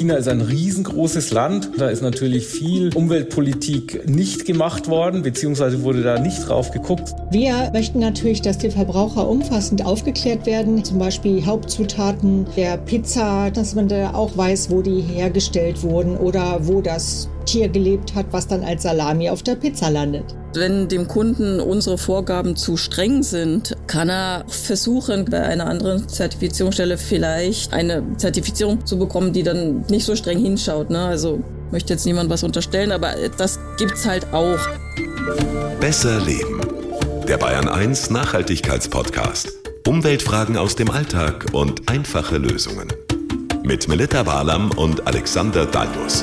China ist ein riesengroßes Land. Da ist natürlich viel Umweltpolitik nicht gemacht worden, beziehungsweise wurde da nicht drauf geguckt. Wir möchten natürlich, dass die Verbraucher umfassend aufgeklärt werden. Zum Beispiel Hauptzutaten der Pizza, dass man da auch weiß, wo die hergestellt wurden oder wo das Tier gelebt hat, was dann als Salami auf der Pizza landet. Wenn dem Kunden unsere Vorgaben zu streng sind, kann er versuchen, bei einer anderen Zertifizierungsstelle vielleicht eine Zertifizierung zu bekommen, die dann nicht so streng hinschaut. Ne? Also möchte jetzt niemand was unterstellen, aber das gibt's halt auch. Besser Leben. Der Bayern 1 Nachhaltigkeitspodcast. Umweltfragen aus dem Alltag und einfache Lösungen. Mit Melita Walam und Alexander Dalmus.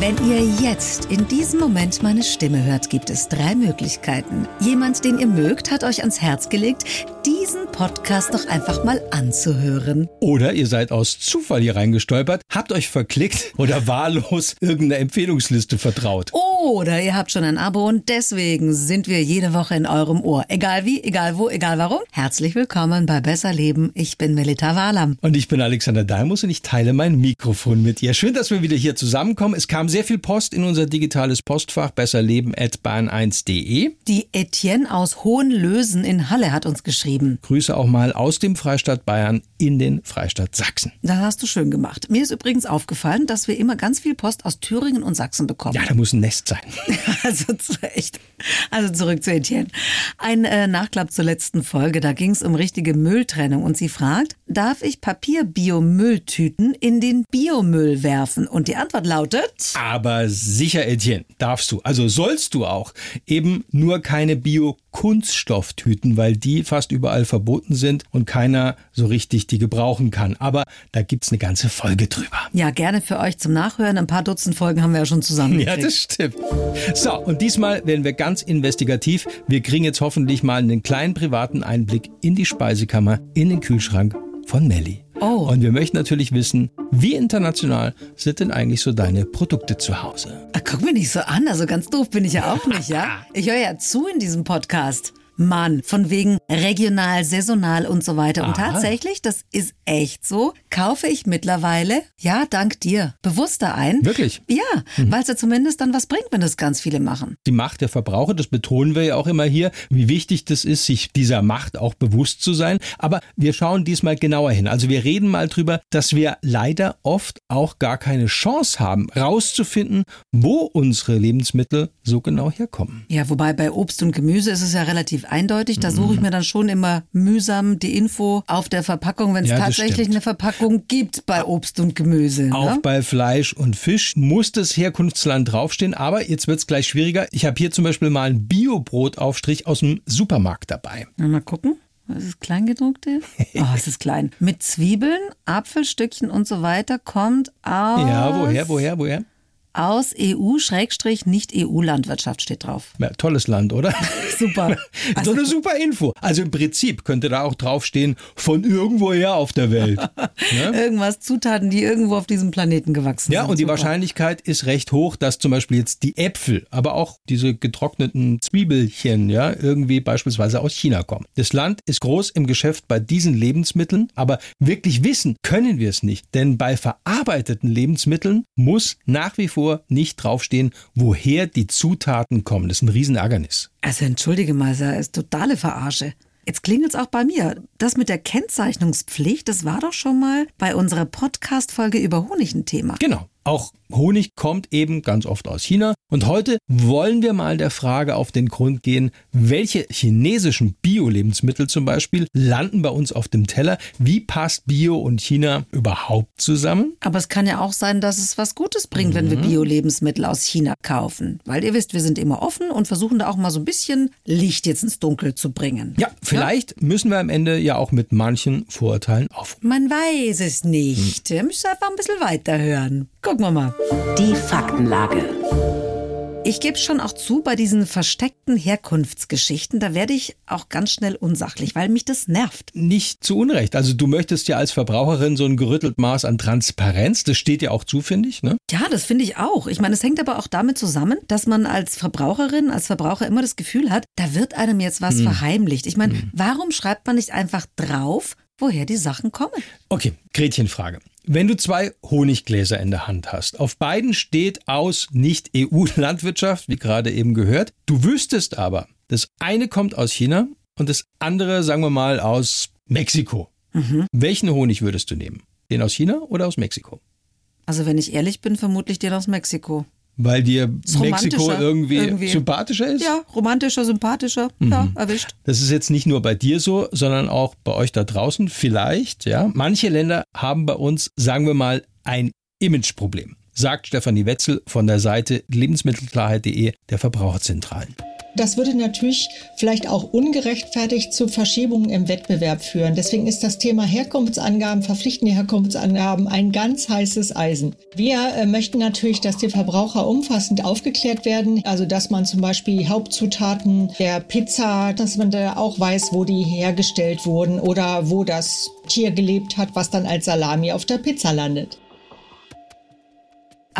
Wenn ihr jetzt in diesem Moment meine Stimme hört, gibt es drei Möglichkeiten. Jemand, den ihr mögt, hat euch ans Herz gelegt, diesen Podcast doch einfach mal anzuhören. Oder ihr seid aus Zufall hier reingestolpert, habt euch verklickt oder wahllos irgendeiner Empfehlungsliste vertraut. Oder ihr habt schon ein Abo und deswegen sind wir jede Woche in eurem Ohr. Egal wie, egal wo, egal warum. Herzlich willkommen bei Besser Leben. Ich bin Melita Walam. Und ich bin Alexander Dalmus und ich teile mein Mikrofon mit ihr. Schön, dass wir wieder hier zusammenkommen. Es kam sehr viel Post in unser digitales Postfach besserleben.bahn1.de. Die Etienne aus Hohenlösen in Halle hat uns geschrieben. Grüße auch mal aus dem Freistaat Bayern in den Freistaat Sachsen. Das hast du schön gemacht. Mir ist übrigens aufgefallen, dass wir immer ganz viel Post aus Thüringen und Sachsen bekommen. Ja, da muss ein Nest sein. Also echt. Also zurück zu Etienne. Ein äh, Nachklapp zur letzten Folge. Da ging es um richtige Mülltrennung und sie fragt, darf ich Papier-Biomülltüten in den Biomüll werfen? Und die Antwort lautet... Aber sicher, Etienne, darfst du. Also sollst du auch. Eben nur keine Bio-Kunststofftüten, weil die fast überall verboten sind und keiner so richtig die gebrauchen kann. Aber da gibt's eine ganze Folge drüber. Ja, gerne für euch zum Nachhören. Ein paar Dutzend Folgen haben wir ja schon zusammen. Ja, das stimmt. So, und diesmal werden wir ganz investigativ. Wir kriegen jetzt hoffentlich mal einen kleinen privaten Einblick in die Speisekammer, in den Kühlschrank von Melli. Oh. Und wir möchten natürlich wissen, wie international sind denn eigentlich so deine Produkte zu Hause? Ach, guck mir nicht so an, also ganz doof bin ich ja auch nicht, ja? Ich höre ja zu in diesem Podcast. Mann, von wegen regional, saisonal und so weiter. Und Aha. tatsächlich, das ist echt so, kaufe ich mittlerweile, ja, dank dir, bewusster ein. Wirklich? Ja, weil es ja zumindest dann was bringt, wenn das ganz viele machen. Die Macht der Verbraucher, das betonen wir ja auch immer hier, wie wichtig das ist, sich dieser Macht auch bewusst zu sein. Aber wir schauen diesmal genauer hin. Also wir reden mal drüber, dass wir leider oft auch gar keine Chance haben, rauszufinden, wo unsere Lebensmittel so genau herkommen. Ja, wobei bei Obst und Gemüse ist es ja relativ eindeutig. Da suche ich mir dann schon immer mühsam die Info auf der Verpackung, wenn es Ja, tatsächlich eine Verpackung gibt bei Obst und Gemüse. Auch ne? bei Fleisch und Fisch muss das Herkunftsland draufstehen, aber jetzt wird's gleich schwieriger. Ich habe hier zum Beispiel mal einen Biobrotaufstrich aus dem Supermarkt dabei. Na, mal gucken. Ist Kleingedruckte? Oh, es ist klein. Mit Zwiebeln, Apfelstückchen und so weiter kommt aus. Ja, woher, woher, woher? Aus EU-Nicht-EU-Landwirtschaft steht drauf. Ja, tolles Land, oder? Super. Doch eine super Info. Also im Prinzip könnte da auch draufstehen, von irgendwoher auf der Welt. Ne? Irgendwas, Zutaten, die irgendwo auf diesem Planeten gewachsen Ja, sind. und die Super. Wahrscheinlichkeit ist recht hoch, dass zum Beispiel jetzt die Äpfel, aber auch diese getrockneten Zwiebelchen, ja, irgendwie beispielsweise aus China kommen. Das Land ist groß im Geschäft bei diesen Lebensmitteln, aber wirklich wissen können wir es nicht. Denn bei verarbeiteten Lebensmitteln muss nach wie vor nicht draufstehen, woher die Zutaten kommen. Das ist ein Riesenärgernis. Also entschuldige mal, das ist totale Verarsche. Jetzt klingelt es auch bei mir. Das mit der Kennzeichnungspflicht, das war doch schon mal bei unserer Podcast-Folge über Honig ein Thema. Genau. Auch Honig kommt eben ganz oft aus China. Und heute wollen wir mal der Frage auf den Grund gehen, welche chinesischen Bio-Lebensmittel zum Beispiel landen bei uns auf dem Teller? Wie passt Bio und China überhaupt zusammen? Aber es kann ja auch sein, dass es was Gutes bringt, wenn wir Mhm. Bio-Lebensmittel aus China kaufen. Weil ihr wisst, wir sind immer offen und versuchen da auch mal so ein bisschen Licht jetzt ins Dunkel zu bringen. Ja, vielleicht müssen wir am Ende ja auch mit manchen Vorurteilen aufräumen. Man weiß es nicht. Ihr müsst einfach ein bisschen weiterhören. Gucken wir mal. Die Faktenlage. Ich gebe schon auch zu, bei diesen versteckten Herkunftsgeschichten, da werde ich auch ganz schnell unsachlich, weil mich das nervt. Nicht zu Unrecht. Also du möchtest ja als Verbraucherin so ein gerüttelt Maß an Transparenz. Das steht ja auch zu, finde ich. Ne? Ja, das finde ich auch. Ich meine, es hängt aber auch damit zusammen, dass man als Verbraucherin, als Verbraucher immer das Gefühl hat, da wird einem jetzt was verheimlicht. Ich meine, warum schreibt man nicht einfach drauf, woher die Sachen kommen. Okay, Gretchenfrage. Wenn du zwei Honiggläser in der Hand hast, auf beiden steht aus Nicht-EU-Landwirtschaft, wie gerade eben gehört. Du wüsstest aber, das eine kommt aus China und das andere, sagen wir mal, aus Mexiko. Mhm. Welchen Honig würdest du nehmen? Den aus China oder aus Mexiko? Also wenn ich ehrlich bin, vermutlich den aus Mexiko. Weil dir Mexiko irgendwie, irgendwie, sympathischer ist? Ja, romantischer, sympathischer. Mhm. Ja, erwischt. Das ist jetzt nicht nur bei dir so, sondern auch bei euch da draußen vielleicht. Ja, manche Länder haben bei uns, sagen wir mal, ein Imageproblem, sagt Stefanie Wetzel von der Seite lebensmittelklarheit.de der Verbraucherzentralen. Das würde natürlich vielleicht auch ungerechtfertigt zu Verschiebungen im Wettbewerb führen. Deswegen ist das Thema Herkunftsangaben, verpflichtende Herkunftsangaben ein ganz heißes Eisen. Wir äh, möchten natürlich, dass die Verbraucher umfassend aufgeklärt werden. Also, dass man zum Beispiel Hauptzutaten der Pizza, dass man da auch weiß, wo die hergestellt wurden oder wo das Tier gelebt hat, was dann als Salami auf der Pizza landet.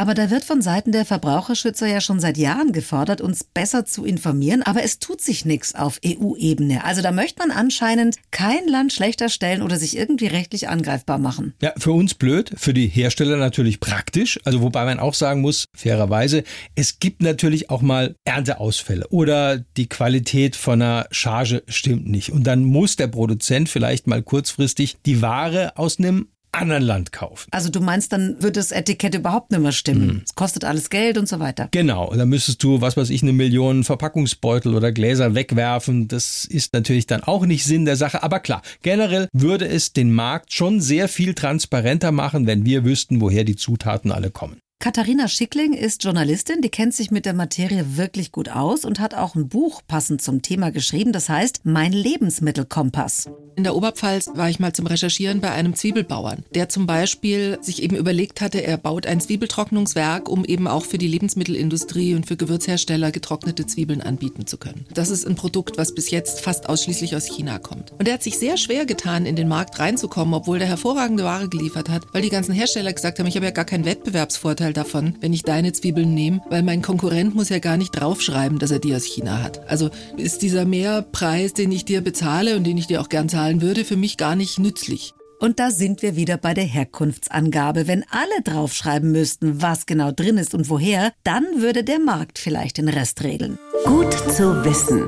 Aber da wird von Seiten der Verbraucherschützer ja schon seit Jahren gefordert, uns besser zu informieren, aber es tut sich nichts auf EU-Ebene. Also da möchte man anscheinend kein Land schlechter stellen oder sich irgendwie rechtlich angreifbar machen. Ja, für uns blöd, für die Hersteller natürlich praktisch. Also wobei man auch sagen muss, fairerweise, es gibt natürlich auch mal Ernteausfälle oder die Qualität von einer Charge stimmt nicht. Und dann muss der Produzent vielleicht mal kurzfristig die Ware aus einem anderen Land kaufen. Also du meinst, dann wird das Etikett überhaupt nicht mehr stimmen. Mhm. Es kostet alles Geld und so weiter. Genau, und dann müsstest du, was weiß ich, eine Million Verpackungsbeutel oder Gläser wegwerfen. Das ist natürlich dann auch nicht Sinn der Sache. Aber klar, generell würde es den Markt schon sehr viel transparenter machen, wenn wir wüssten, woher die Zutaten alle kommen. Katharina Schickling ist Journalistin, die kennt sich mit der Materie wirklich gut aus und hat auch ein Buch passend zum Thema geschrieben, das heißt Mein Lebensmittelkompass. In der Oberpfalz war ich mal zum Recherchieren bei einem Zwiebelbauern, der zum Beispiel sich eben überlegt hatte, er baut ein Zwiebeltrocknungswerk, um eben auch für die Lebensmittelindustrie und für Gewürzhersteller getrocknete Zwiebeln anbieten zu können. Das ist ein Produkt, was bis jetzt fast ausschließlich aus China kommt. Und er hat sich sehr schwer getan, in den Markt reinzukommen, obwohl der hervorragende Ware geliefert hat, weil die ganzen Hersteller gesagt haben, ich habe ja gar keinen Wettbewerbsvorteil Vorteil davon, wenn ich deine Zwiebeln nehme, weil mein Konkurrent muss ja gar nicht draufschreiben, dass er die aus China hat. Also ist dieser Mehrpreis, den ich dir bezahle und den ich dir auch gern zahlen würde, für mich gar nicht nützlich. Und da sind wir wieder bei der Herkunftsangabe. Wenn alle draufschreiben müssten, was genau drin ist und woher, dann würde der Markt vielleicht den Rest regeln. Gut zu wissen.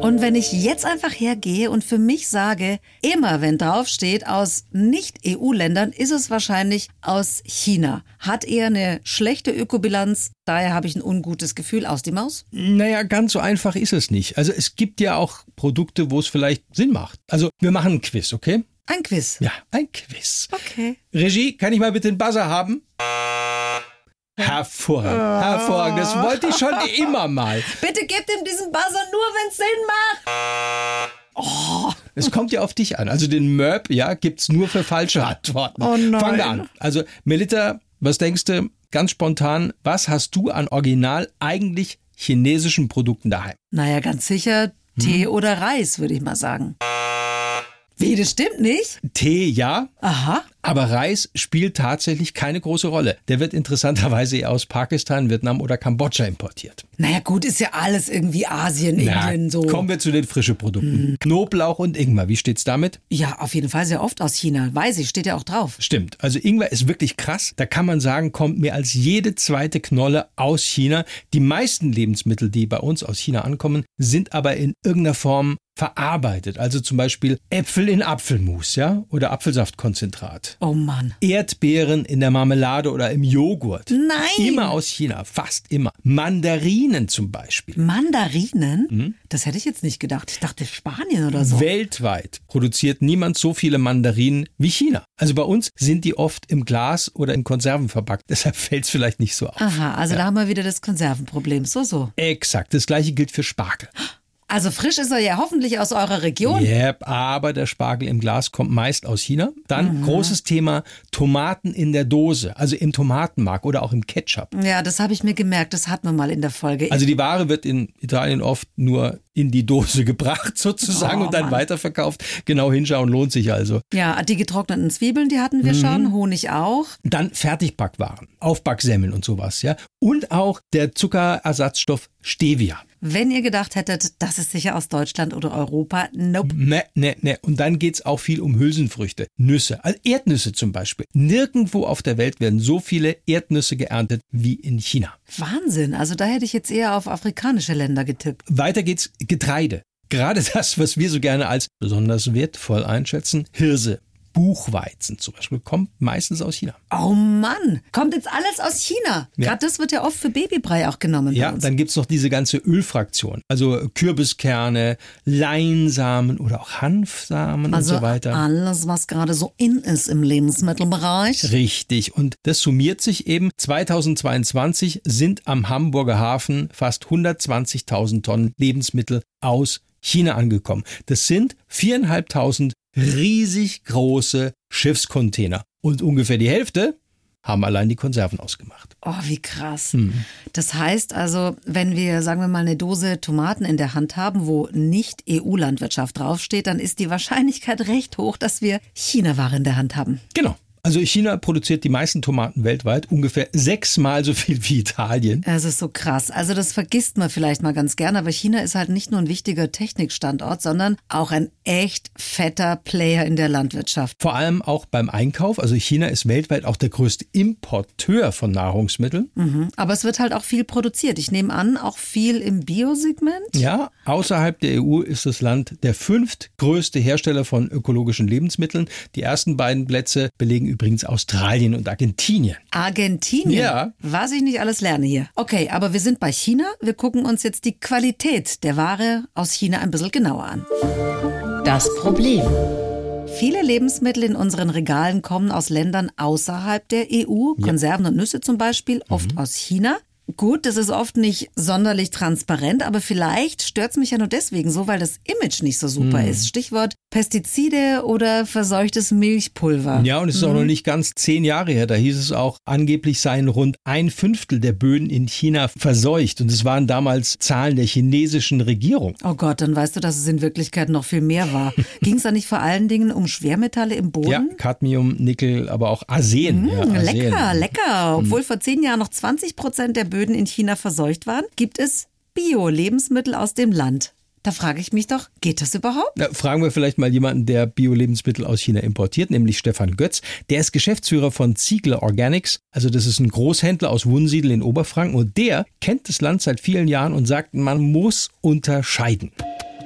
Und wenn ich jetzt einfach hergehe und für mich sage, immer wenn draufsteht aus Nicht-EU-Ländern, ist es wahrscheinlich aus China. Hat eher eine schlechte Ökobilanz, daher habe ich ein ungutes Gefühl aus die Maus? Naja, ganz so einfach ist es nicht. Also es gibt ja auch Produkte, wo es vielleicht Sinn macht. Also wir machen ein Quiz, okay? Ein Quiz? Ja, ein Quiz. Okay. Regie, kann ich mal bitte den Buzzer haben? Hervorragend, hervorragend. Das wollte ich schon immer mal. Bitte gebt ihm diesen Buzzer nur, wenn es Sinn macht. Oh. Es kommt ja auf dich an. Also den Möb, ja, gibt's nur für falsche Antworten. Oh nein. Fangen wir an. Also Melita, was denkst du, ganz spontan, was hast du an original eigentlich chinesischen Produkten daheim? Naja, ganz sicher Tee hm. oder Reis, würde ich mal sagen. Wie, das stimmt nicht? Tee ja. Aha. Aber Reis spielt tatsächlich keine große Rolle. Der wird interessanterweise aus Pakistan, Vietnam oder Kambodscha importiert. Naja gut, ist ja alles irgendwie Asien, Na, Indien so. Kommen wir zu den frischen Produkten. Hm. Knoblauch und Ingwer, wie steht's damit? Ja, auf jeden Fall sehr oft aus China. Weiß ich, steht ja auch drauf. Stimmt. Also Ingwer ist wirklich krass. Da kann man sagen, kommt mehr als jede zweite Knolle aus China. Die meisten Lebensmittel, die bei uns aus China ankommen, sind aber in irgendeiner Form verarbeitet. Also zum Beispiel Äpfel in Apfelmus, ja, oder Apfelsaftkonzentrat. Oh Mann. Erdbeeren in der Marmelade oder im Joghurt. Nein. Immer aus China, fast immer. Mandarinen zum Beispiel. Mandarinen? Mhm. Das hätte ich jetzt nicht gedacht. Ich dachte Spanien oder so. Weltweit produziert niemand so viele Mandarinen wie China. Also bei uns sind die oft im Glas oder in Konserven verpackt. Deshalb fällt es vielleicht nicht so auf. Aha, also ja. da haben wir wieder das Konservenproblem. So, so. Exakt. Das gleiche gilt für Spargel. Also frisch ist er ja hoffentlich aus eurer Region. Yep, aber der Spargel im Glas kommt meist aus China. Dann mhm. großes Thema Tomaten in der Dose, also im Tomatenmark oder auch im Ketchup. Ja, das habe ich mir gemerkt, das hatten wir mal in der Folge. Also die Ware wird in Italien oft nur in die Dose gebracht sozusagen oh, und dann Mann. weiterverkauft. Genau hinschauen lohnt sich also. Ja, die getrockneten Zwiebeln, die hatten wir mhm. schon, Honig auch. Dann Fertigbackwaren, Aufbacksemmeln und sowas, ja. Und auch der Zuckerersatzstoff Stevia. Wenn ihr gedacht hättet, das ist sicher aus Deutschland oder Europa, nope. Ne, ne, ne. Und dann geht's auch viel um Hülsenfrüchte, Nüsse, also Erdnüsse zum Beispiel. Nirgendwo auf der Welt werden so viele Erdnüsse geerntet wie in China. Wahnsinn. Also da hätte ich jetzt eher auf afrikanische Länder getippt. Weiter geht's Getreide. Gerade das, was wir so gerne als besonders wertvoll einschätzen, Hirse. Buchweizen zum Beispiel kommt meistens aus China. Oh Mann, kommt jetzt alles aus China. Ja. Gerade das wird ja oft für Babybrei auch genommen. Ja, dann gibt's noch diese ganze Ölfraktion. Also Kürbiskerne, Leinsamen oder auch Hanfsamen also und so weiter. alles, was gerade so in ist im Lebensmittelbereich. Richtig. Und das summiert sich eben. 2022 sind am Hamburger Hafen fast 120.000 Tonnen Lebensmittel aus China angekommen. Das sind viereinhalbtausend riesig große Schiffscontainer. Und ungefähr die Hälfte haben allein die Konserven ausgemacht. Oh, wie krass. Hm. Das heißt also, wenn wir, sagen wir mal, eine Dose Tomaten in der Hand haben, wo nicht EU-Landwirtschaft draufsteht, dann ist die Wahrscheinlichkeit recht hoch, dass wir China-Ware in der Hand haben. Genau. Also China produziert die meisten Tomaten weltweit, ungefähr sechsmal so viel wie Italien. Es ist so krass. Also das vergisst man vielleicht mal ganz gern, aber China ist halt nicht nur ein wichtiger Technikstandort, sondern auch ein echt fetter Player in der Landwirtschaft. Vor allem auch beim Einkauf. Also China ist weltweit auch der größte Importeur von Nahrungsmitteln. Mhm. Aber es wird halt auch viel produziert. Ich nehme an, auch viel im Biosegment. Ja, außerhalb der EU ist das Land der fünftgrößte Hersteller von ökologischen Lebensmitteln. Die ersten beiden Plätze belegen übrigens Australien und Argentinien. Argentinien. Ja. Was ich nicht alles lerne hier. Okay, aber wir sind bei China. Wir gucken uns jetzt die Qualität der Ware aus China ein bisschen genauer an. Das Problem. Viele Lebensmittel in unseren Regalen kommen aus Ländern außerhalb der EU. Konserven und Nüsse zum Beispiel, oft aus China. Gut, das ist oft nicht sonderlich transparent, aber vielleicht stört es mich ja nur deswegen so, weil das Image nicht so super ist. Stichwort Pestizide oder verseuchtes Milchpulver. Ja, und es ist auch noch nicht ganz zehn Jahre her. Da hieß es auch, angeblich seien rund ein Fünftel der Böden in China verseucht. Und es waren damals Zahlen der chinesischen Regierung. Oh Gott, dann weißt du, dass es in Wirklichkeit noch viel mehr war. Ging es da nicht vor allen Dingen um Schwermetalle im Boden? Ja, Cadmium, Nickel, aber auch Arsen. ja, Mm, Arsen. lecker, lecker. Obwohl vor zehn Jahren noch 20 Prozent der Böden in China verseucht waren, gibt es Bio-Lebensmittel aus dem Land. Da frage ich mich doch, geht das überhaupt? Na, fragen wir vielleicht mal jemanden, der Bio-Lebensmittel aus China importiert, nämlich Stefan Götz. Der ist Geschäftsführer von Ziegler Organics. Also das ist ein Großhändler aus Wunsiedel in Oberfranken und der kennt das Land seit vielen Jahren und sagt, man muss unterscheiden.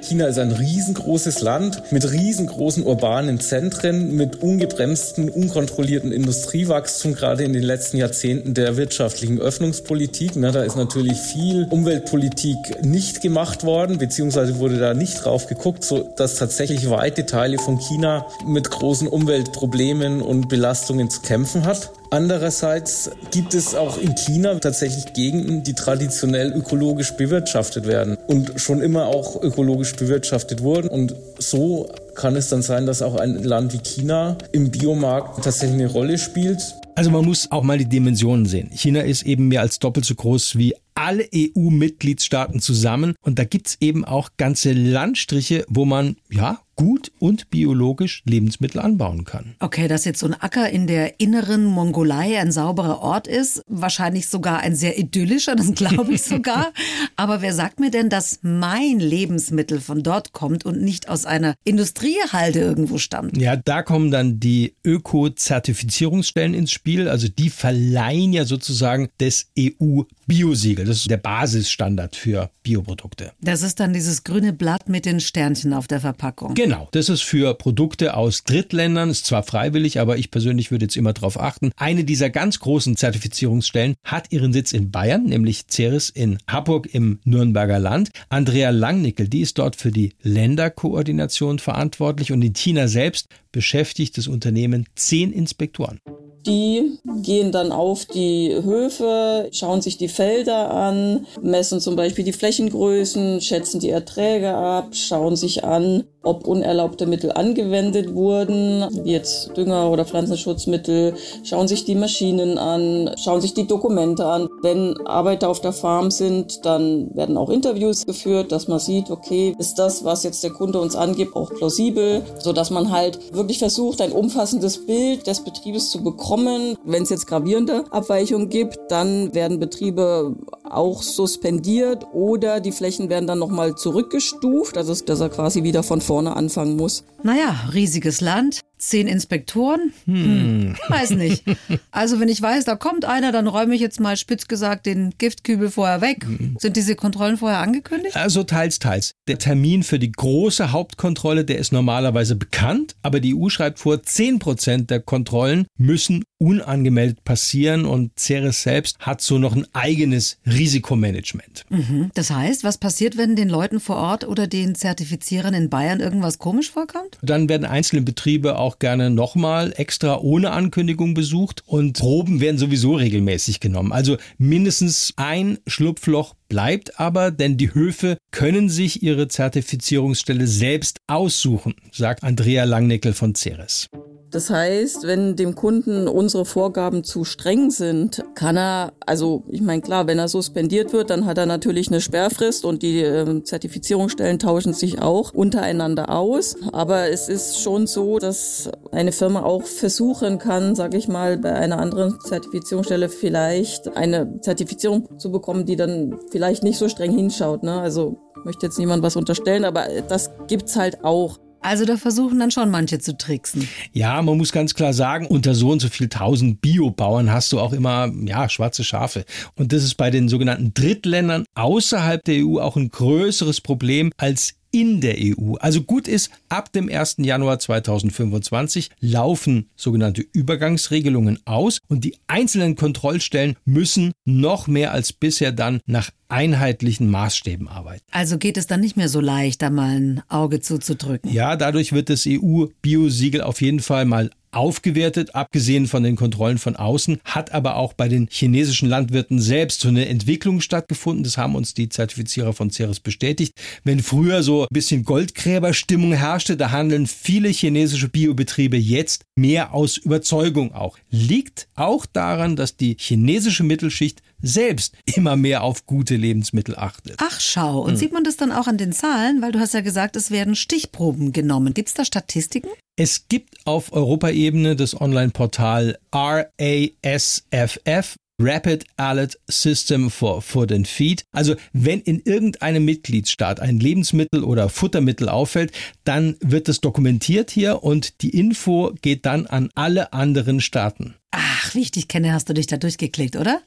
China ist ein riesengroßes Land mit riesengroßen urbanen Zentren, mit ungebremsten, unkontrollierten Industriewachstum, gerade in den letzten Jahrzehnten der wirtschaftlichen Öffnungspolitik. Na, da ist natürlich viel Umweltpolitik nicht gemacht worden, beziehungsweise wurde da nicht drauf geguckt, so dass tatsächlich weite Teile von China mit großen Umweltproblemen und Belastungen zu kämpfen hat. Andererseits gibt es auch in China tatsächlich Gegenden, die traditionell ökologisch bewirtschaftet werden und schon immer auch ökologisch bewirtschaftet wurden. Und so kann es dann sein, dass auch ein Land wie China im Biomarkt tatsächlich eine Rolle spielt. Also man muss auch mal die Dimensionen sehen. China ist eben mehr als doppelt so groß wie alle EU-Mitgliedstaaten zusammen. Und da gibt's eben auch ganze Landstriche, wo man ja gut und biologisch Lebensmittel anbauen kann. Okay, dass jetzt so ein Acker in der inneren Mongolei ein sauberer Ort ist, wahrscheinlich sogar ein sehr idyllischer, das glaube ich sogar. Aber wer sagt mir denn, dass mein Lebensmittel von dort kommt und nicht aus einer Industriehalde irgendwo stammt? Ja, da kommen dann die Öko-Zertifizierungsstellen ins Spiel. Also die verleihen ja sozusagen das EU-Biosiegel. Das ist der Basisstandard für Bioprodukte. Das ist dann dieses grüne Blatt mit den Sternchen auf der Verpackung. Genau, das ist für Produkte aus Drittländern, ist zwar freiwillig, aber ich persönlich würde jetzt immer darauf achten. Eine dieser ganz großen Zertifizierungsstellen hat ihren Sitz in Bayern, nämlich Ceres in Hamburg im Nürnberger Land. Andrea Langnickel, die ist dort für die Länderkoordination verantwortlich und in China selbst beschäftigt das Unternehmen zehn Inspektoren. Die gehen dann auf die Höfe, schauen sich die Felder an, messen zum Beispiel die Flächengrößen, schätzen die Erträge ab, schauen sich an, ob unerlaubte Mittel angewendet wurden, wie jetzt Dünger oder Pflanzenschutzmittel, schauen sich die Maschinen an, schauen sich die Dokumente an. Wenn Arbeiter auf der Farm sind, dann werden auch Interviews geführt, dass man sieht, okay, ist das, was jetzt der Kunde uns angibt, auch plausibel, so dass man halt wirklich versucht, ein umfassendes Bild des Betriebes zu bekommen. Wenn es jetzt gravierende Abweichungen gibt, dann werden Betriebe auch suspendiert oder die Flächen werden dann nochmal zurückgestuft, also dass er quasi wieder von vorne anfangen muss. Naja, riesiges Land, zehn Inspektoren? Hm. Weiß nicht. Also wenn ich weiß, da kommt einer, dann räume ich jetzt mal spitz gesagt den Giftkübel vorher weg. Hm. Sind diese Kontrollen vorher angekündigt? Also teils, teils. Der Termin für die große Hauptkontrolle, der ist normalerweise bekannt, aber die EU schreibt vor, 10 Prozent der Kontrollen müssen unangemeldet passieren und Ceres selbst hat so noch ein eigenes Risikomanagement. Mhm. Das heißt, was passiert, wenn den Leuten vor Ort oder den Zertifizierern in Bayern irgendwas komisch vorkommt? Dann werden einzelne Betriebe auch gerne nochmal extra ohne Ankündigung besucht und Proben werden sowieso regelmäßig genommen. Also mindestens ein Schlupfloch bleibt aber, denn die Höfe können sich ihre Zertifizierungsstelle selbst aussuchen, sagt Andrea Langnickel von Ceres. Das heißt, wenn dem Kunden unsere Vorgaben zu streng sind, kann er, also ich meine klar, wenn er suspendiert wird, dann hat er natürlich eine Sperrfrist und die äh, Zertifizierungsstellen tauschen sich auch untereinander aus. Aber es ist schon so, dass eine Firma auch versuchen kann, sage ich mal, bei einer anderen Zertifizierungsstelle vielleicht eine Zertifizierung zu bekommen, die dann vielleicht nicht so streng hinschaut. Ne? Also möchte jetzt niemand was unterstellen, aber das gibt's halt auch. Also da versuchen dann schon manche zu tricksen. Ja, man muss ganz klar sagen, unter so und so viel tausend Biobauern hast du auch immer, ja, schwarze Schafe. Und das ist bei den sogenannten Drittländern außerhalb der EU auch ein größeres Problem als in der EU. Also gut ist, ab dem 1. Januar 2025 laufen sogenannte Übergangsregelungen aus und die einzelnen Kontrollstellen müssen noch mehr als bisher dann nach einheitlichen Maßstäben arbeiten. Also geht es dann nicht mehr so leicht, da mal ein Auge zuzudrücken. Ja, dadurch wird das EU-Biosiegel auf jeden Fall mal aufgewertet, abgesehen von den Kontrollen von außen, hat aber auch bei den chinesischen Landwirten selbst so eine Entwicklung stattgefunden. Das haben uns die Zertifizierer von Ceres bestätigt. Wenn früher so ein bisschen Goldgräberstimmung herrschte, da handeln viele chinesische Biobetriebe jetzt mehr aus Überzeugung auch. Liegt auch daran, dass die chinesische Mittelschicht selbst immer mehr auf gute Lebensmittel achtet. Ach schau, und hm. sieht man das dann auch an den Zahlen? Weil du hast ja gesagt, es werden Stichproben genommen. Gibt es da Statistiken? Es gibt auf Europaebene das Online-Portal RASFF, Rapid Alert System for Food and Feed. Also wenn in irgendeinem Mitgliedsstaat ein Lebensmittel oder Futtermittel auffällt, dann wird es dokumentiert hier und die Info geht dann an alle anderen Staaten. Ach, wie ich dich kenne, hast du dich da durchgeklickt, oder?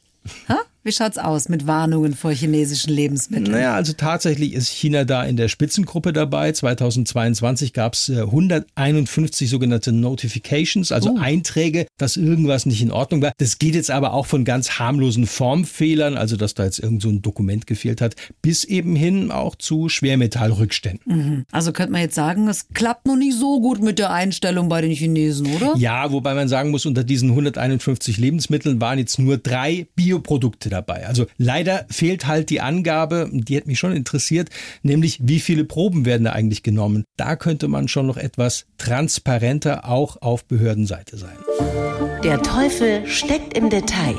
Ha? Wie schaut's aus mit Warnungen vor chinesischen Lebensmitteln? Naja, also tatsächlich ist China da in der Spitzengruppe dabei. 2022 gab es 151 sogenannte Notifications, also uh. Einträge, dass irgendwas nicht in Ordnung war. Das geht jetzt aber auch von ganz harmlosen Formfehlern, also dass da jetzt irgend so ein Dokument gefehlt hat, bis eben hin auch zu Schwermetallrückständen. Mhm. Also könnte man jetzt sagen, es klappt noch nicht so gut mit der Einstellung bei den Chinesen, oder? Ja, wobei man sagen muss, unter diesen 151 Lebensmitteln waren jetzt nur drei Bioprodukte dabei dabei. Also leider fehlt halt die Angabe, die hat mich schon interessiert, nämlich wie viele Proben werden da eigentlich genommen. Da könnte man schon noch etwas transparenter auch auf Behördenseite sein. Der Teufel steckt im Detail.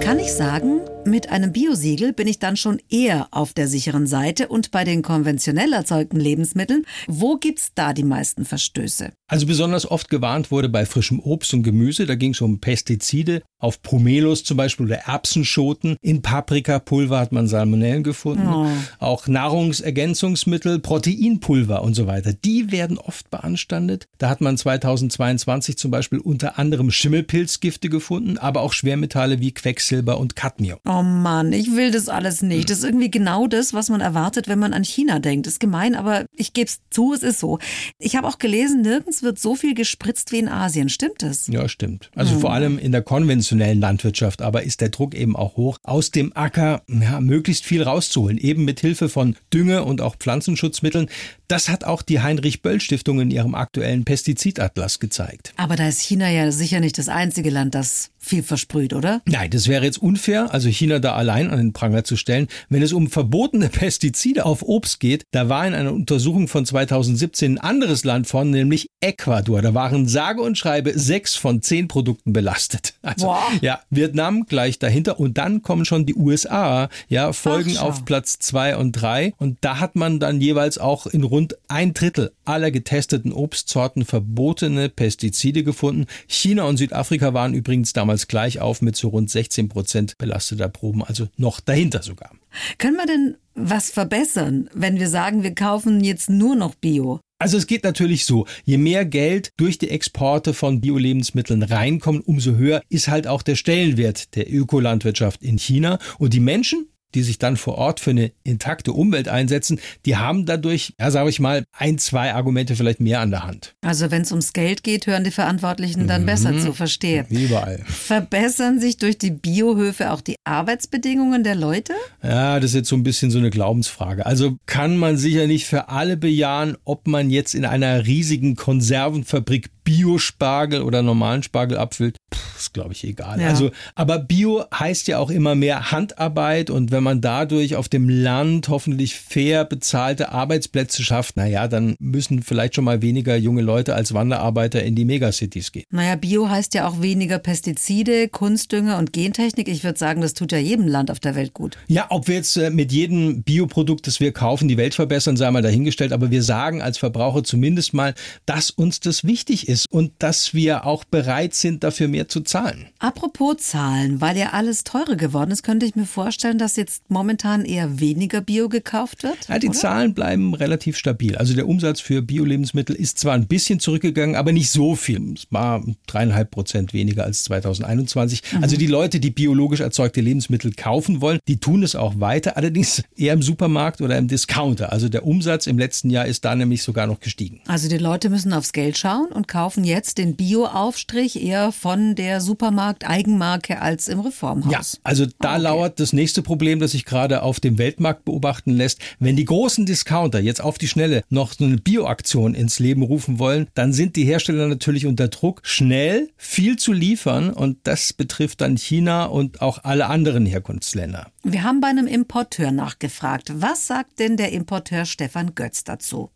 Kann ich sagen, mit einem Biosiegel bin ich dann schon eher auf der sicheren Seite und bei den konventionell erzeugten Lebensmitteln, wo gibt's da die meisten Verstöße? Also besonders oft gewarnt wurde bei frischem Obst und Gemüse, da ging es um Pestizide, auf Pomelos zum Beispiel oder Erbsenschoten. In Paprikapulver hat man Salmonellen gefunden. Oh. Auch Nahrungsergänzungsmittel, Proteinpulver und so weiter. Die werden oft beanstandet. Da hat man 2022 zum Beispiel unter anderem Schimmelpilzgifte gefunden, aber auch Schwermetalle wie Quecksilber und Cadmium. Oh Mann, ich will das alles nicht. Das ist irgendwie genau das, was man erwartet, wenn man an China denkt. Ist gemein, aber ich gebe es zu, es ist so. Ich habe auch gelesen, nirgends wird so viel gespritzt wie in Asien. Stimmt das? Ja, stimmt. Also hm. vor allem in der konventionellen Landwirtschaft, aber ist der Druck eben auch hoch, aus dem Acker ja, möglichst viel rauszuholen, eben mit Hilfe von Dünge und auch Pflanzenschutzmitteln. Das hat auch die Heinrich-Böll-Stiftung in ihrem aktuellen Pestizidatlas gezeigt. Aber da ist China ja sicher nicht das einzige Land, das viel versprüht, oder? Nein, das wäre jetzt unfair, also China da allein an den Pranger zu stellen. Wenn es um verbotene Pestizide auf Obst geht, da war in einer Untersuchung von 2017 ein anderes Land von, nämlich Ecuador. Da waren sage und schreibe sechs von zehn Produkten belastet. Also, Boah. ja, Vietnam gleich dahinter und dann kommen schon die USA, ja, folgen Ach, auf Platz zwei und drei und da hat man dann jeweils auch in rund ein Drittel aller getesteten Obstsorten verbotene Pestizide gefunden. China und Südafrika waren übrigens damals gleich auf mit so rund 16 Prozent belasteter Proben, also noch dahinter sogar. Können wir denn was verbessern, wenn wir sagen, wir kaufen jetzt nur noch Bio? Also es geht natürlich so, je mehr Geld durch die Exporte von Bio-Lebensmitteln reinkommen, umso höher ist halt auch der Stellenwert der Ökolandwirtschaft in China. Und die Menschen, die sich dann vor Ort für eine intakte Umwelt einsetzen, die haben dadurch, ja, sage ich mal, ein, zwei Argumente vielleicht mehr an der Hand. Also wenn es ums Geld geht, hören die Verantwortlichen dann besser zu, verstehe. Wie überall. Verbessern sich durch die Biohöfe auch die Arbeitsbedingungen der Leute? Ja, das ist jetzt so ein bisschen so eine Glaubensfrage. Also kann man sicher nicht für alle bejahen, ob man jetzt in einer riesigen Konservenfabrik Biospargel oder normalen Spargel abfüllt. Puh, ist glaube ich egal. Ja. Also, aber Bio heißt ja auch immer mehr Handarbeit und wenn man dadurch auf dem Land hoffentlich fair bezahlte Arbeitsplätze schafft, naja, dann müssen vielleicht schon mal weniger junge Leute als Wanderarbeiter in die Megacities gehen. Naja, Bio heißt ja auch weniger Pestizide, Kunstdünger und Gentechnik. Ich würde sagen, das tut ja jedem Land auf der Welt gut. Ja, ob wir jetzt äh, mit jedem Bioprodukt, das wir kaufen, die Welt verbessern, sei mal dahingestellt. Aber wir sagen als Verbraucher zumindest mal, dass uns das wichtig ist und dass wir auch bereit sind, dafür mehr zu zahlen. Apropos Zahlen, weil ja alles teurer geworden ist, könnte ich mir vorstellen, dass jetzt momentan eher weniger Bio gekauft wird. Ja, die oder? Zahlen bleiben relativ stabil. Also der Umsatz für Bio-Lebensmittel ist zwar ein bisschen zurückgegangen, aber nicht so viel. Es war dreieinhalb Prozent weniger als 2021. Also die Leute, die biologisch erzeugte Lebensmittel kaufen wollen, die tun es auch weiter, allerdings eher im Supermarkt oder im Discounter. Also der Umsatz im letzten Jahr ist da nämlich sogar noch gestiegen. Also die Leute müssen aufs Geld schauen und kaufen jetzt den Bio-Aufstrich eher von der Supermarkt-Eigenmarke als im Reformhaus. Ja, also da Ah, okay. lauert das nächste Problem, das sich gerade auf dem Weltmarkt beobachten lässt. Wenn die großen Discounter jetzt auf die Schnelle noch so eine Bioaktion ins Leben rufen wollen, dann sind die Hersteller natürlich unter Druck, schnell viel zu liefern und das betrifft dann China und auch alle anderen Herkunftsländer. Wir haben bei einem Importeur nachgefragt. Was sagt denn der Importeur Stefan Götz dazu?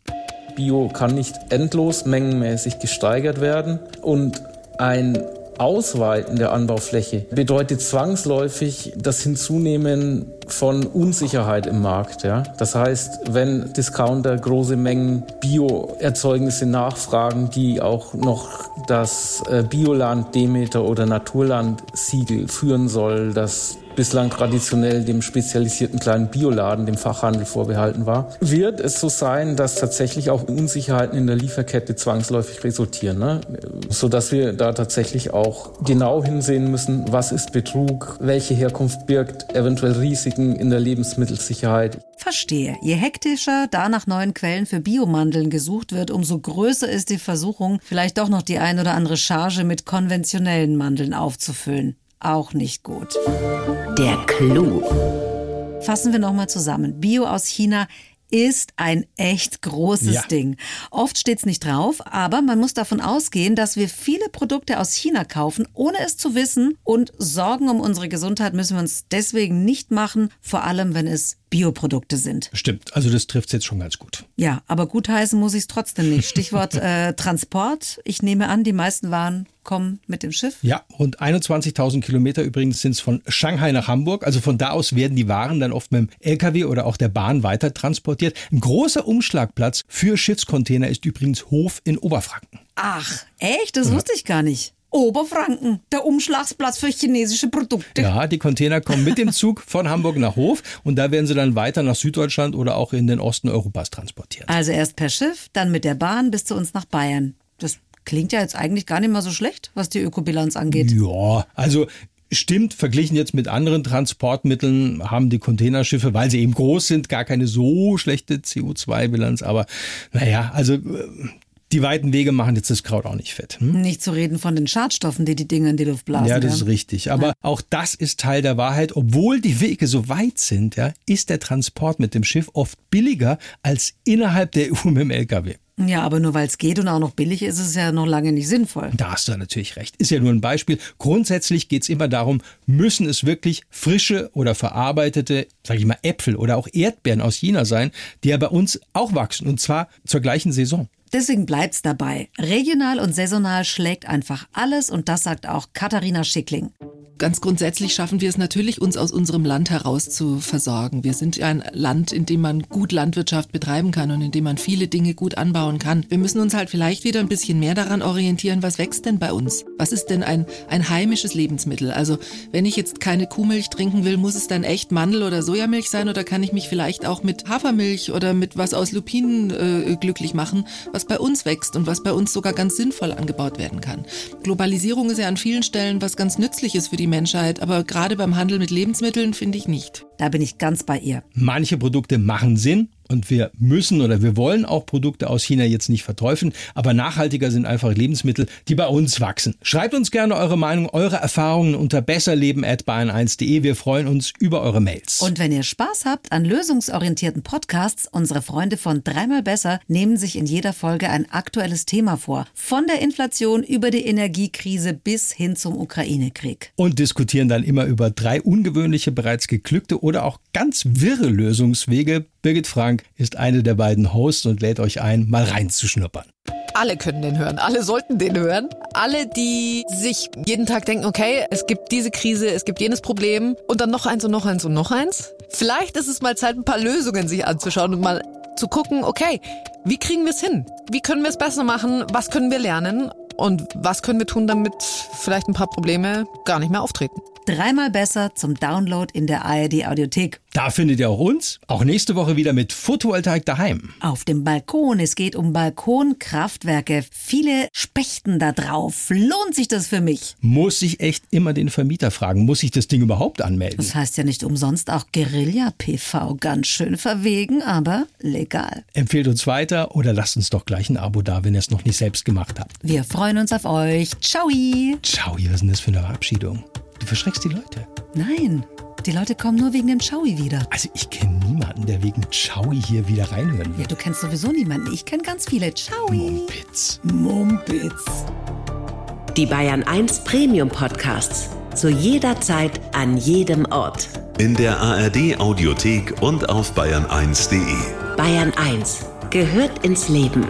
Bio kann nicht endlos mengenmäßig gesteigert werden und ein Ausweiten der Anbaufläche bedeutet zwangsläufig das Hinzunehmen von Unsicherheit im Markt. Ja? Das heißt, wenn Discounter große Mengen Bioerzeugnisse nachfragen, die auch noch das äh, Bioland, Demeter oder Naturland Siegel führen soll, das bislang traditionell dem spezialisierten kleinen Bioladen, dem Fachhandel vorbehalten war, wird es so sein, dass tatsächlich auch Unsicherheiten in der Lieferkette zwangsläufig resultieren, ne? sodass wir da tatsächlich auch genau hinsehen müssen, was ist Betrug, welche Herkunft birgt eventuell Risiken in der Lebensmittelsicherheit. Verstehe. Je hektischer da nach neuen Quellen für Biomandeln gesucht wird, umso größer ist die Versuchung, vielleicht doch noch die ein oder andere Charge mit konventionellen Mandeln aufzufüllen. Auch nicht gut. Der Clou. Fassen wir nochmal zusammen. Bio aus China ist ein echt großes Ja. Ding. Oft steht's nicht drauf, aber man muss davon ausgehen, dass wir viele Produkte aus China kaufen, ohne es zu wissen. Und Sorgen um unsere Gesundheit müssen wir uns deswegen nicht machen, vor allem wenn es Bioprodukte sind. Stimmt, also das trifft jetzt schon ganz gut. Ja, aber gutheißen muss ich es trotzdem nicht. Stichwort äh, Transport. Ich nehme an, die meisten Waren kommen mit dem Schiff. Ja, rund 21.000 Kilometer übrigens sind es von Shanghai nach Hamburg. Also von da aus werden die Waren dann oft mit dem LKW oder auch der Bahn weiter transportiert. Ein großer Umschlagplatz für Schiffscontainer ist übrigens Hof in Oberfranken. Ach, echt? Das wusste ich gar nicht. Oberfranken, der Umschlagsplatz für chinesische Produkte. Ja, die Container kommen mit dem Zug von Hamburg nach Hof und da werden sie dann weiter nach Süddeutschland oder auch in den Osten Europas transportiert. Also erst per Schiff, dann mit der Bahn bis zu uns nach Bayern. Das klingt ja jetzt eigentlich gar nicht mal so schlecht, was die Ökobilanz angeht. Ja, also stimmt, verglichen jetzt mit anderen Transportmitteln haben die Containerschiffe, weil sie eben groß sind, gar keine so schlechte CO2-Bilanz. Aber naja, also äh, die weiten Wege machen jetzt das Kraut auch nicht fett. Hm? Nicht zu reden von den Schadstoffen, die die Dinge in die Luft blasen. Ja, das ist richtig. Aber auch das ist Teil der Wahrheit. Obwohl die Wege so weit sind, ja, ist der Transport mit dem Schiff oft billiger als innerhalb der EU mit dem LKW. Ja, aber nur weil es geht und auch noch billig ist, ist es ja noch lange nicht sinnvoll. Da hast du natürlich recht. Ist ja nur ein Beispiel. Grundsätzlich geht es immer darum, müssen es wirklich frische oder verarbeitete, sage ich mal, Äpfel oder auch Erdbeeren aus China sein, die ja bei uns auch wachsen und zwar zur gleichen Saison. Deswegen bleibt's dabei. Regional und saisonal schlägt einfach alles und das sagt auch Katharina Schickling. Ganz grundsätzlich schaffen wir es natürlich, uns aus unserem Land heraus zu versorgen. Wir sind ein Land, in dem man gut Landwirtschaft betreiben kann und in dem man viele Dinge gut anbauen kann. Wir müssen uns halt vielleicht wieder ein bisschen mehr daran orientieren, was wächst denn bei uns? Was ist denn ein, ein heimisches Lebensmittel? Also wenn ich jetzt keine Kuhmilch trinken will, muss es dann echt Mandel- oder Sojamilch sein oder kann ich mich vielleicht auch mit Hafermilch oder mit was aus Lupinen äh, glücklich machen, was bei uns wächst und was bei uns sogar ganz sinnvoll angebaut werden kann? Globalisierung ist ja an vielen Stellen was ganz Nützliches für die Menschheit, aber gerade beim Handel mit Lebensmitteln finde ich nicht. Da bin ich ganz bei ihr. Manche Produkte machen Sinn und wir müssen oder wir wollen auch Produkte aus China jetzt nicht verteufeln, aber nachhaltiger sind einfach Lebensmittel, die bei uns wachsen. Schreibt uns gerne eure Meinung, eure Erfahrungen unter besserleben@bayern1.de. Wir freuen uns über eure Mails. Und wenn ihr Spaß habt an lösungsorientierten Podcasts, unsere Freunde von Dreimal Besser nehmen sich in jeder Folge ein aktuelles Thema vor. Von der Inflation über die Energiekrise bis hin zum Ukraine-Krieg. Und diskutieren dann immer über drei ungewöhnliche, bereits geglückte oder auch ganz wirre Lösungswege. Birgit Frank ist eine der beiden Hosts und lädt euch ein, mal reinzuschnuppern. Alle können den hören, alle sollten den hören. Alle, die sich jeden Tag denken, okay, es gibt diese Krise, es gibt jenes Problem und dann noch eins und noch eins und noch eins. Vielleicht ist es mal Zeit, ein paar Lösungen sich anzuschauen und mal zu gucken, okay, wie kriegen wir es hin? Wie können wir es besser machen? Was können wir lernen? Und was können wir tun, damit vielleicht ein paar Probleme gar nicht mehr auftreten? Dreimal besser zum Download in der ARD Audiothek. Da findet ihr auch uns, auch nächste Woche wieder mit Photovoltaik daheim. Auf dem Balkon. Es geht um Balkonkraftwerke. Viele spechten da drauf. Lohnt sich das für mich? Muss ich echt immer den Vermieter fragen, muss ich das Ding überhaupt anmelden? Das heißt ja nicht umsonst auch Guerilla-PV. Ganz schön verwegen, aber legal. Empfehlt uns weiter oder lasst uns doch gleich ein Abo da, wenn ihr es noch nicht selbst gemacht habt. Wir freuen uns auf euch. Ciao. Ciao, was ist denn das für eine Verabschiedung? Du verschreckst die Leute. Nein, die Leute kommen nur wegen dem Chaui wieder. Also ich kenne niemanden, der wegen Chaui hier wieder reinhören Ja, wird. du kennst sowieso niemanden. Ich kenne ganz viele. Chaui. Mumpitz. Mumpitz. Die Bayern 1 Premium Podcasts. Zu jeder Zeit, an jedem Ort. In der ARD Audiothek und auf bayern1.de. Bayern 1 gehört ins Leben.